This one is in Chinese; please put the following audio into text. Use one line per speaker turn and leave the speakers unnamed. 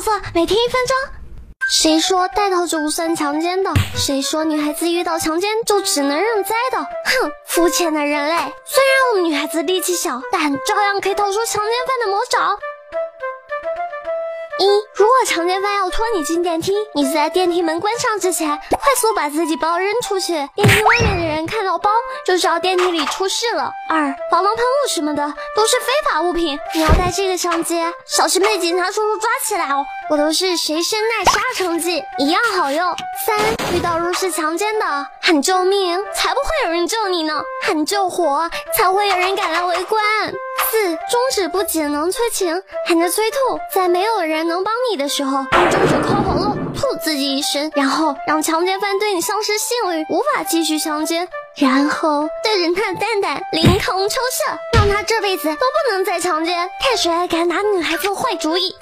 色，每天一分钟。谁说戴套就不算强奸的？谁说女孩子遇到强奸就只能认栽的？哼，肤浅的人类！虽然我们女孩子力气小，但照样可以逃出强奸犯的魔爪。一，如果强奸犯要拖你进电梯，你在电梯门关上之前，快速把自己包扔出去，电梯外面的人看到包就知道电梯里出事了。二，防狼喷雾什么的都是非法物品，你要带这个上街，小心被警察叔叔抓起来哦。我都是随身带杀虫剂，一样好用。三，遇到入室强奸的，喊救命，才不会有人救你呢，喊救火，才会有人赶来围观。四，中指不仅能催情，还能催吐，在没有人能帮你的时候，用中指抠喉咙，吐自己一身，然后让强奸犯对你丧失性欲，无法继续强奸，然后对着他的蛋蛋凌空抽射，让他这辈子都不能再强奸。看谁还敢拿女孩子坏主意！